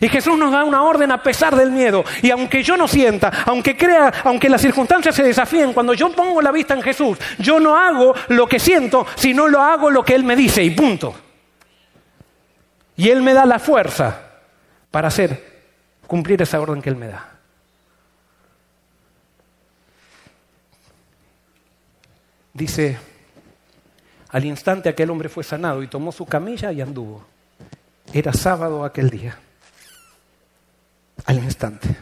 Speaker 1: Y Jesús nos da una orden a pesar del miedo. Y aunque yo no sienta, aunque crea, aunque las circunstancias se desafíen, cuando yo pongo la vista en Jesús, yo no hago lo que siento, sino lo hago lo que Él me dice y punto. Y Él me da la fuerza para hacer, cumplir esa orden que Él me da. Dice, al instante aquel hombre fue sanado y tomó su camilla y anduvo. Era sábado aquel día al instante,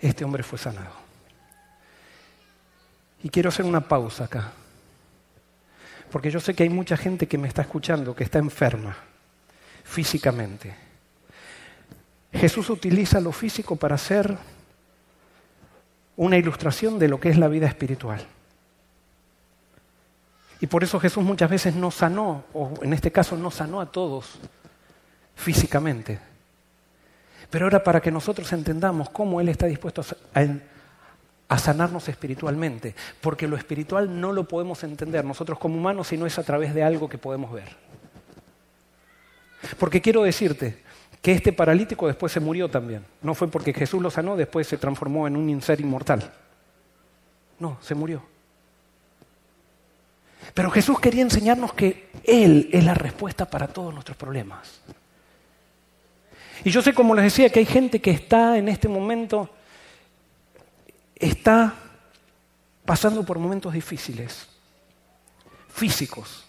Speaker 1: este hombre fue sanado. Y quiero hacer una pausa acá, porque yo sé que hay mucha gente que me está escuchando que está enferma físicamente. Jesús utiliza lo físico para hacer una ilustración de lo que es la vida espiritual. Y por eso Jesús muchas veces no sanó, o en este caso no sanó a todos físicamente, pero ahora para que nosotros entendamos cómo Él está dispuesto a, sanarnos espiritualmente, porque lo espiritual no lo podemos entender nosotros como humanos si no es a través de algo que podemos ver. Porque quiero decirte que este paralítico después se murió también. No fue porque Jesús lo sanó, después se transformó en un ser inmortal. No, se murió. Pero Jesús quería enseñarnos que Él es la respuesta para todos nuestros problemas. Y yo sé, como les decía, que hay gente que está en este momento, está pasando por momentos difíciles, físicos.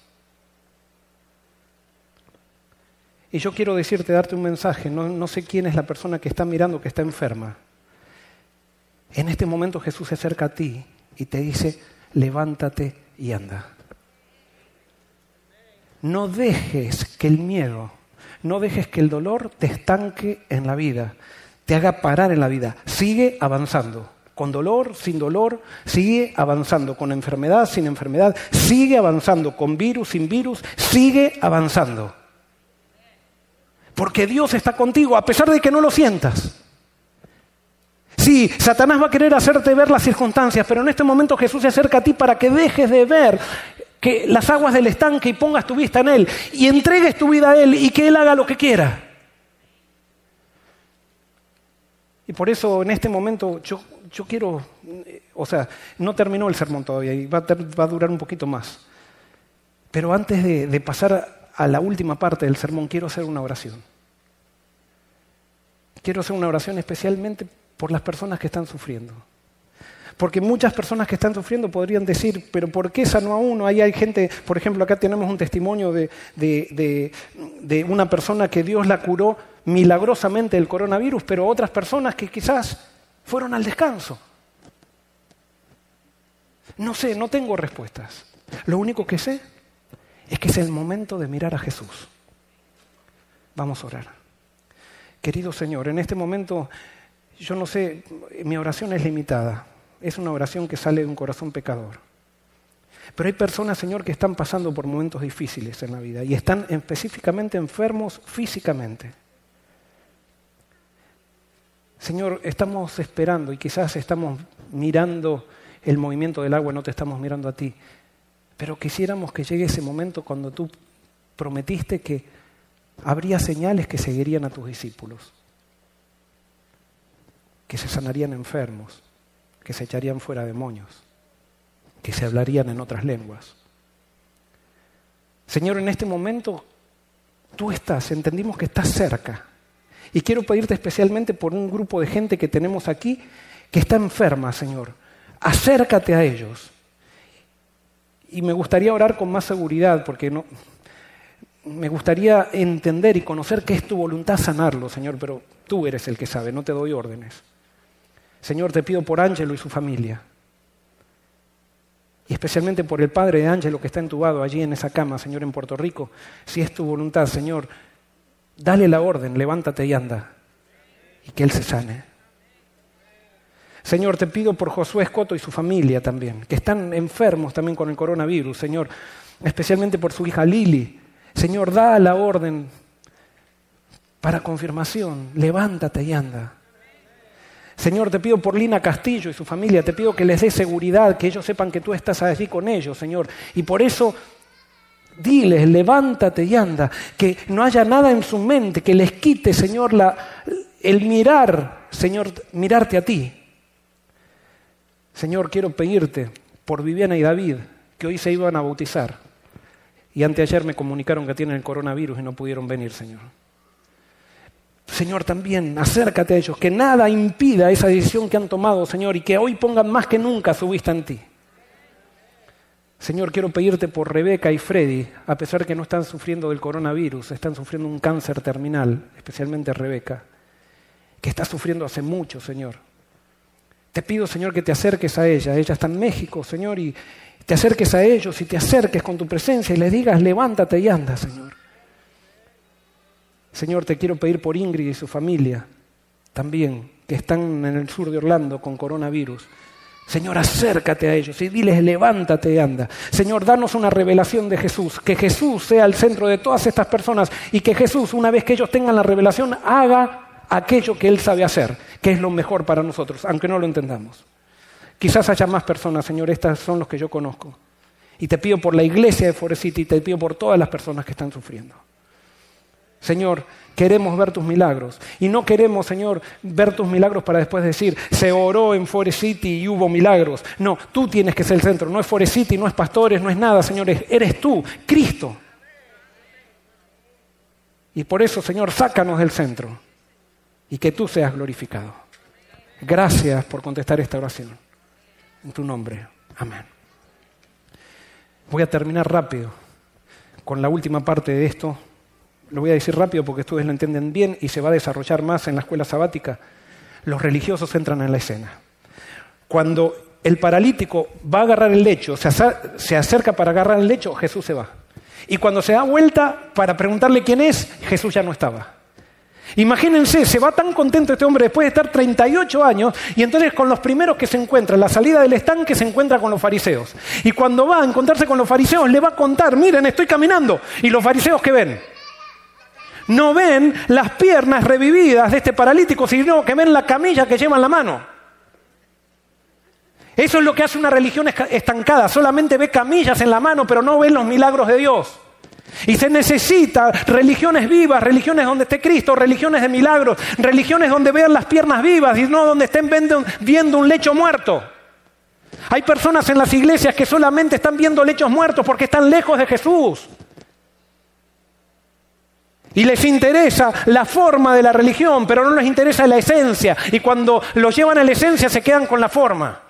Speaker 1: Y yo quiero decirte, darte un mensaje, no, no, sé quién es la persona que está mirando que está enferma. En este momento Jesús se acerca a ti y te dice, levántate y anda. No dejes que el miedo no dejes que el dolor te estanque en la vida, te haga parar en la vida. Sigue avanzando. Con dolor, sin dolor, sigue avanzando. Con enfermedad, sin enfermedad, sigue avanzando. Con virus, sin virus, sigue avanzando. Porque Dios está contigo a pesar de que no lo sientas. Sí, Satanás va a querer hacerte ver las circunstancias, pero en este momento Jesús se acerca a ti para que dejes de ver que las aguas del estanque y pongas tu vista en Él y entregues tu vida a Él y que Él haga lo que quiera. Y por eso en este momento yo, yo quiero, o sea, no terminó el sermón todavía y va a, durar un poquito más. Pero antes de pasar a la última parte del sermón, quiero hacer una oración. Quiero hacer una oración especialmente por las personas que están sufriendo. Porque muchas personas que están sufriendo podrían decir, pero ¿por qué sanó a uno? Ahí hay gente, por ejemplo, acá tenemos un testimonio de, de, una persona que Dios la curó milagrosamente del coronavirus, pero otras personas que quizás fueron al descanso. No sé, no tengo respuestas. Lo único que sé es que es el momento de mirar a Jesús. Vamos a orar. Querido Señor, en este momento yo no sé, mi oración es limitada es una oración que sale de un corazón pecador. Pero hay personas, Señor, que están pasando por momentos difíciles en la vida y están específicamente enfermos físicamente. Señor, estamos esperando y quizás estamos mirando el movimiento del agua, no te estamos mirando a ti, pero quisiéramos que llegue ese momento cuando tú prometiste que habría señales que seguirían a tus discípulos, que se sanarían enfermos, que se echarían fuera demonios, que se hablarían en otras lenguas. Señor, en este momento tú estás, entendimos que estás cerca. Y quiero pedirte especialmente por un grupo de gente que tenemos aquí que está enferma, Señor. Acércate a ellos. Y me gustaría orar con más seguridad, porque no, me gustaría entender y conocer qué es tu voluntad sanarlo, Señor, pero tú eres el que sabe, no te doy órdenes. Señor, te pido por Ángelo y su familia. Y especialmente por el padre de Ángelo que está entubado allí en esa cama, Señor, en Puerto Rico. Si es tu voluntad, Señor, dale la orden, levántate y anda. Y que él se sane. Señor, te pido por Josué Escoto y su familia también, que están enfermos también con el coronavirus, Señor, especialmente por su hija Lili. Señor, da la orden para confirmación, levántate y anda. Señor, te pido por Lina Castillo y su familia, te pido que les dé seguridad, que ellos sepan que tú estás allí con ellos, Señor. Y por eso diles, levántate y anda, que no haya nada en su mente que les quite, Señor, la, el mirar, Señor, mirarte a ti. Señor, quiero pedirte por Viviana y David, que hoy se iban a bautizar. Y anteayer me comunicaron que tienen el coronavirus y no pudieron venir, Señor. Señor, también acércate a ellos, que nada impida esa decisión que han tomado, Señor, y que hoy pongan más que nunca su vista en ti. Señor, quiero pedirte por Rebeca y Freddy, a pesar que no están sufriendo del coronavirus, están sufriendo un cáncer terminal, especialmente Rebeca, que está sufriendo hace mucho, Señor. Te pido, Señor, que te acerques a ella. Ella está en México, Señor, y te acerques a ellos y te acerques con tu presencia y le digas, levántate y anda, Señor. Señor, te quiero pedir por Ingrid y su familia también, que están en el sur de Orlando con coronavirus. Señor, acércate a ellos y diles, levántate y anda. Señor, danos una revelación de Jesús, que Jesús sea el centro de todas estas personas y que Jesús, una vez que ellos tengan la revelación, haga aquello que Él sabe hacer, que es lo mejor para nosotros, aunque no lo entendamos. Quizás haya más personas, Señor, estas son los que yo conozco. Y te pido por la iglesia de Forest City y te pido por todas las personas que están sufriendo. Señor, queremos ver tus milagros. Y no queremos, Señor, ver tus milagros para después decir, se oró en Forest City y hubo milagros. No, tú tienes que ser el centro. No es Forest City, no es pastores, no es nada, Señor. Eres tú, Cristo. Y por eso, Señor, sácanos del centro y que tú seas glorificado. Gracias por contestar esta oración. En tu nombre. Amén. Voy a terminar rápido con la última parte de esto. Lo voy a decir rápido porque ustedes lo entienden bien y se va a desarrollar más en la escuela sabática. Los religiosos entran en la escena. Cuando el paralítico va a agarrar el lecho, se acerca para agarrar el lecho, Jesús se va. Y cuando se da vuelta para preguntarle quién es, Jesús ya no estaba. Imagínense, se va tan contento este hombre después de estar 38 años y entonces con los primeros que se encuentra, en la salida del estanque se encuentra con los fariseos. Y cuando va a encontrarse con los fariseos le va a contar, miren, estoy caminando. ¿Y los fariseos qué ven? No ven las piernas revividas de este paralítico, sino que ven la camilla que lleva en la mano. Eso es lo que hace una religión estancada, solamente ve camillas en la mano, pero no ve los milagros de Dios. Y se necesita religiones vivas, religiones donde esté Cristo, religiones de milagros, religiones donde vean las piernas vivas y no donde estén viendo un lecho muerto. Hay personas en las iglesias que solamente están viendo lechos muertos porque están lejos de Jesús. Y les interesa la forma de la religión, pero no les interesa la esencia. Y cuando lo llevan a la esencia se quedan con la forma.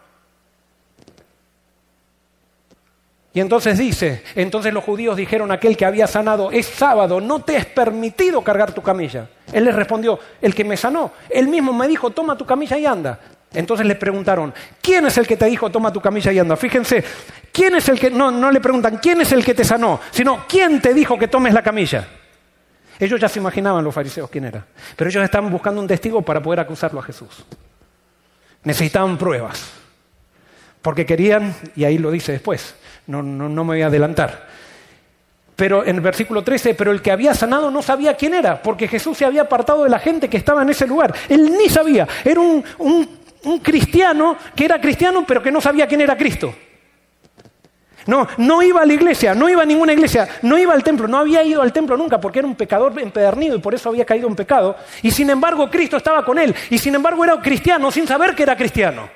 Speaker 1: Y entonces dice, entonces los judíos dijeron a aquel que había sanado, es sábado, no te es permitido cargar tu camilla. Él les respondió, el que me sanó, él mismo me dijo, toma tu camilla y anda. Entonces le preguntaron, ¿quién es el que te dijo, toma tu camilla y anda? Fíjense, ¿quién es el que, no, no le preguntan, ¿quién es el que te sanó? Sino, ¿quién te dijo que tomes la camilla? Ellos ya se imaginaban los fariseos quién era, pero ellos estaban buscando un testigo para poder acusarlo a Jesús. Necesitaban pruebas, porque querían, y ahí lo dice después, no, no, no me voy a adelantar. Pero en el versículo 13, pero el que había sanado no sabía quién era, porque Jesús se había apartado de la gente que estaba en ese lugar. Él ni sabía, era un, un cristiano que era cristiano, pero que no sabía quién era Cristo. No, no iba a la iglesia, no iba a ninguna iglesia, no iba al templo, no había ido al templo nunca porque era un pecador empedernido y por eso había caído en pecado. Y sin embargo Cristo estaba con él y sin embargo era cristiano sin saber que era cristiano.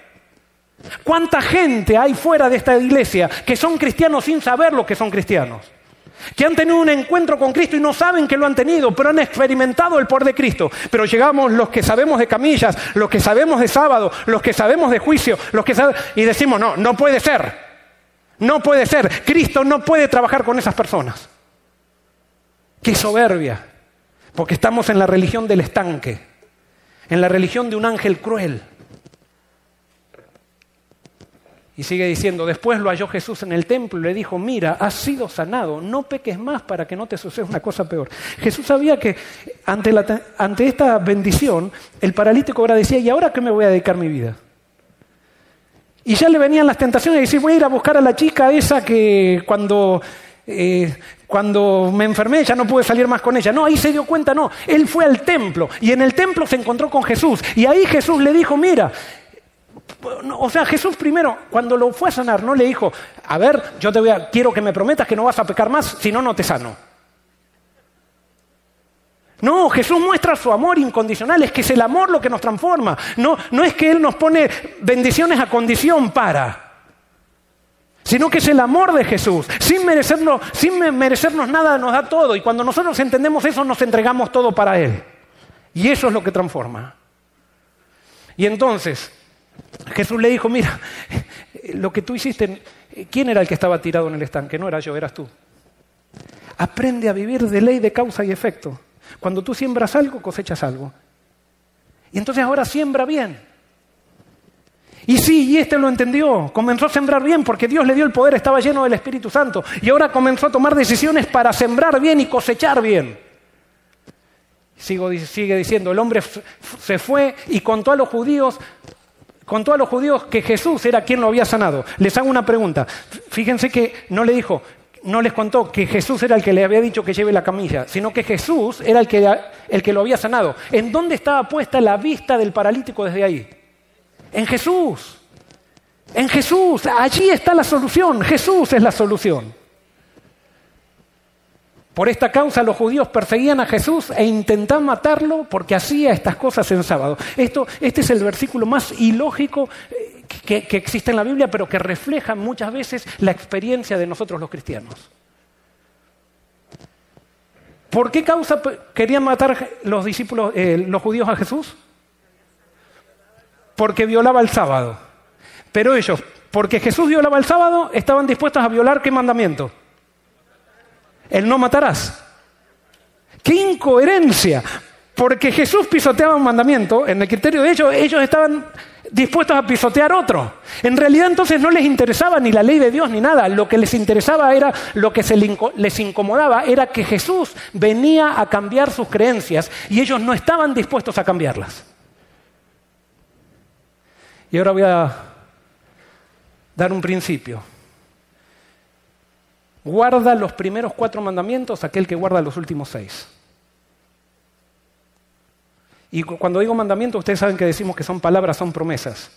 Speaker 1: ¿Cuánta gente hay fuera de esta iglesia que son cristianos sin saber lo que son cristianos? que han tenido un encuentro con Cristo y no saben que lo han tenido, pero han experimentado el poder de Cristo. Pero llegamos los que sabemos de camillas, los que sabemos de sábado, los que sabemos de juicio, los que y decimos, no, no puede ser. No puede ser. Cristo no puede trabajar con esas personas. Qué soberbia. Porque estamos en la religión del estanque, en la religión de un ángel cruel. Y sigue diciendo, después lo halló Jesús en el templo y le dijo, mira, has sido sanado, no peques más para que no te suceda una cosa peor. Jesús sabía que ante, esta bendición, el paralítico ahora decía, ¿y ahora qué me voy a dedicar mi vida? Y ya le venían las tentaciones de decir, voy a ir a buscar a la chica esa que cuando, eh, cuando me enfermé ya no pude salir más con ella. No, ahí se dio cuenta, no. Él fue al templo y en el templo se encontró con Jesús. Y ahí Jesús le dijo, mira, o sea, Jesús primero, cuando lo fue a sanar, no le dijo, a ver, yo te voy a, quiero que me prometas que no vas a pecar más, si no, no te sano. No, Jesús muestra su amor incondicional, es que es el amor lo que nos transforma. No, no es que Él nos pone bendiciones a condición para, sino que es el amor de Jesús. Sin merecernos, sin merecernos nada nos da todo. Y cuando nosotros entendemos eso, nos entregamos todo para Él. Y eso es lo que transforma. Y entonces, Jesús le dijo, mira, lo que tú hiciste, ¿quién era el que estaba tirado en el estanque? No era yo, eras tú. Aprende a vivir de ley de causa y efecto. Cuando tú siembras algo, cosechas algo. Y entonces ahora siembra bien. Y sí, y este lo entendió, comenzó a sembrar bien porque Dios le dio el poder, estaba lleno del Espíritu Santo. Y ahora comenzó a tomar decisiones para sembrar bien y cosechar bien. Sigo, sigue diciendo, el hombre se fue y contó a los judíos contó a los judíos que Jesús era quien lo había sanado. Les hago una pregunta. Fíjense que no le dijo, no les contó que Jesús era el que le había dicho que lleve la camilla, sino que Jesús era el que, el que lo había sanado. ¿En dónde estaba puesta la vista del paralítico desde ahí? En Jesús. En Jesús. Allí está la solución. Jesús es la solución. Por esta causa los judíos perseguían a Jesús e intentaban matarlo porque hacía estas cosas en sábado. Esto, este es el versículo más ilógico que, existe en la Biblia, pero que refleja muchas veces la experiencia de nosotros los cristianos. ¿Por qué causa querían matar los discípulos, eh, los judíos a Jesús? Porque violaba el sábado. Pero ellos, porque Jesús violaba el sábado, estaban dispuestos a violar qué mandamiento? el no matarás. ¡Qué incoherencia! Porque Jesús pisoteaba un mandamiento, en el criterio de ellos, ellos estaban dispuestos a pisotear otro. En realidad entonces no les interesaba ni la ley de Dios ni nada, lo que les interesaba era, lo que se les incomodaba era que Jesús venía a cambiar sus creencias y ellos no estaban dispuestos a cambiarlas. Y ahora voy a dar un principio. Guarda los primeros cuatro mandamientos aquel que guarda los últimos seis. Y cuando digo mandamientos, ustedes saben que decimos que son palabras, son promesas.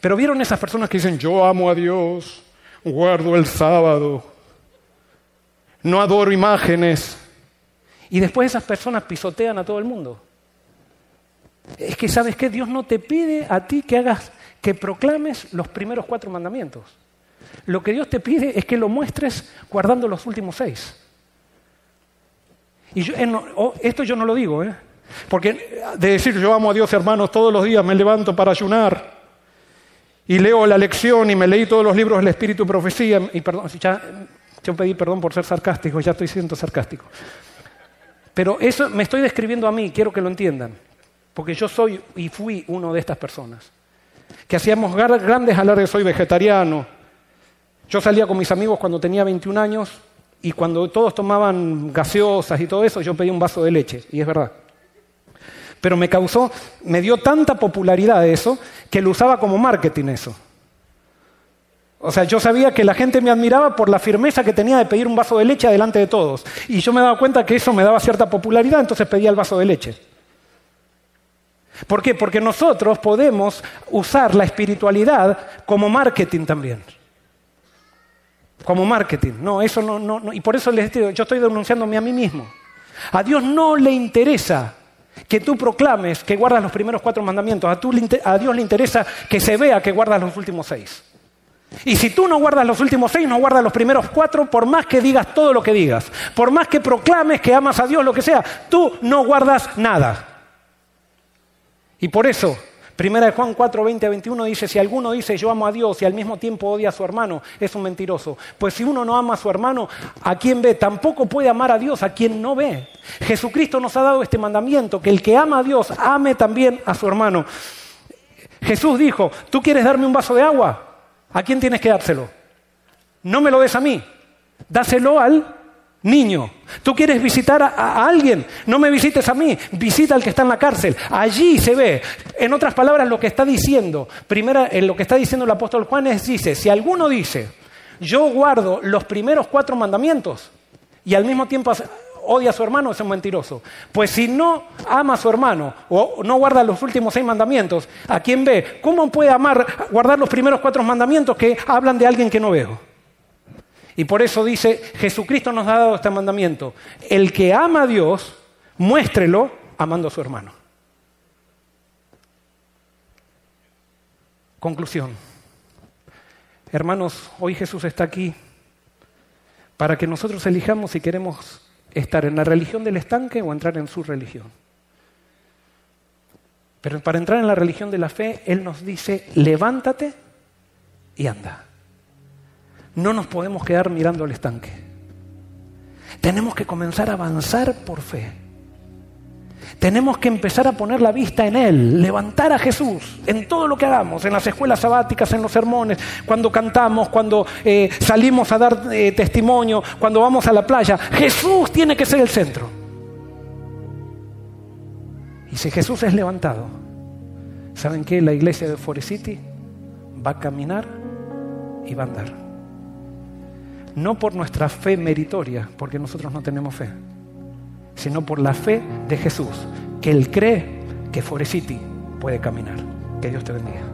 Speaker 1: Pero vieron esas personas que dicen, yo amo a Dios, guardo el sábado, no adoro imágenes. Y después esas personas pisotean a todo el mundo. Es que, ¿sabes qué? Dios no te pide a ti que hagas, que proclames los primeros cuatro mandamientos. Lo que Dios te pide es que lo muestres guardando los últimos seis. Y oh, esto yo no lo digo, ¿eh? Porque de decir yo amo a Dios, hermanos, todos los días me levanto para ayunar y leo la lección y me leí todos los libros del Espíritu y Profecía. Y perdón, ya, yo pedí perdón por ser sarcástico, ya estoy siendo sarcástico. Pero eso me estoy describiendo a mí, quiero que lo entiendan. Porque yo soy y fui uno de estas personas. Que hacíamos grandes alardes, soy vegetariano, yo salía con mis amigos cuando tenía 21 años y cuando todos tomaban gaseosas y todo eso, yo pedía un vaso de leche, y es verdad. Pero me causó, me dio tanta popularidad eso, que lo usaba como marketing eso. O sea, yo sabía que la gente me admiraba por la firmeza que tenía de pedir un vaso de leche delante de todos. Y yo me daba cuenta que eso me daba cierta popularidad, entonces pedía el vaso de leche. ¿Por qué? Porque nosotros podemos usar la espiritualidad como marketing también como marketing. No, eso no, no, y por eso les digo, yo estoy denunciándome a mí mismo. A Dios no le interesa que tú proclames que guardas los primeros cuatro mandamientos. A, a Dios le interesa que se vea que guardas los últimos seis. Y si tú no guardas los últimos seis, no guardas los primeros cuatro, por más que digas todo lo que digas, por más que proclames que amas a Dios, lo que sea, tú no guardas nada. Y por eso, Primera de Juan 4, 20 a 21 dice, si alguno dice yo amo a Dios y al mismo tiempo odia a su hermano, es un mentiroso. Pues si uno no ama a su hermano, ¿a quien ve? Tampoco puede amar a Dios a quien no ve. Jesucristo nos ha dado este mandamiento, que el que ama a Dios ame también a su hermano. Jesús dijo, ¿tú quieres darme un vaso de agua? ¿A quién tienes que dárselo? No me lo des a mí, dáselo al niño. Tú quieres visitar a, alguien, no me visites a mí, visita al que está en la cárcel. Allí se ve. En otras palabras, lo que está diciendo, primera, en lo que está diciendo el apóstol Juan es, dice, si alguno dice, yo guardo los primeros cuatro mandamientos y al mismo tiempo odia a su hermano, es un mentiroso. Pues si no ama a su hermano o no guarda los últimos seis mandamientos, ¿a quién ve? ¿Cómo puede amar, guardar los primeros cuatro mandamientos que hablan de alguien que no veo? Y por eso dice, Jesucristo nos ha dado este mandamiento. El que ama a Dios, muéstrelo amando a su hermano. Conclusión. Hermanos, hoy Jesús está aquí para que nosotros elijamos si queremos estar en la religión del estanque o entrar en su religión. Pero para entrar en la religión de la fe, Él nos dice, levántate y anda. No nos podemos quedar mirando el estanque. Tenemos que comenzar a avanzar por fe. Tenemos que empezar a poner la vista en Él, levantar a Jesús en todo lo que hagamos, en las escuelas sabáticas, en los sermones, cuando cantamos, cuando eh, salimos a dar eh, testimonio, cuando vamos a la playa. Jesús tiene que ser el centro. Y si Jesús es levantado, ¿saben qué? La iglesia de Forest City va a caminar y va a andar. No por nuestra fe meritoria, porque nosotros no tenemos fe sino por la fe de Jesús, que Él cree que Forecity puede caminar. Que Dios te bendiga.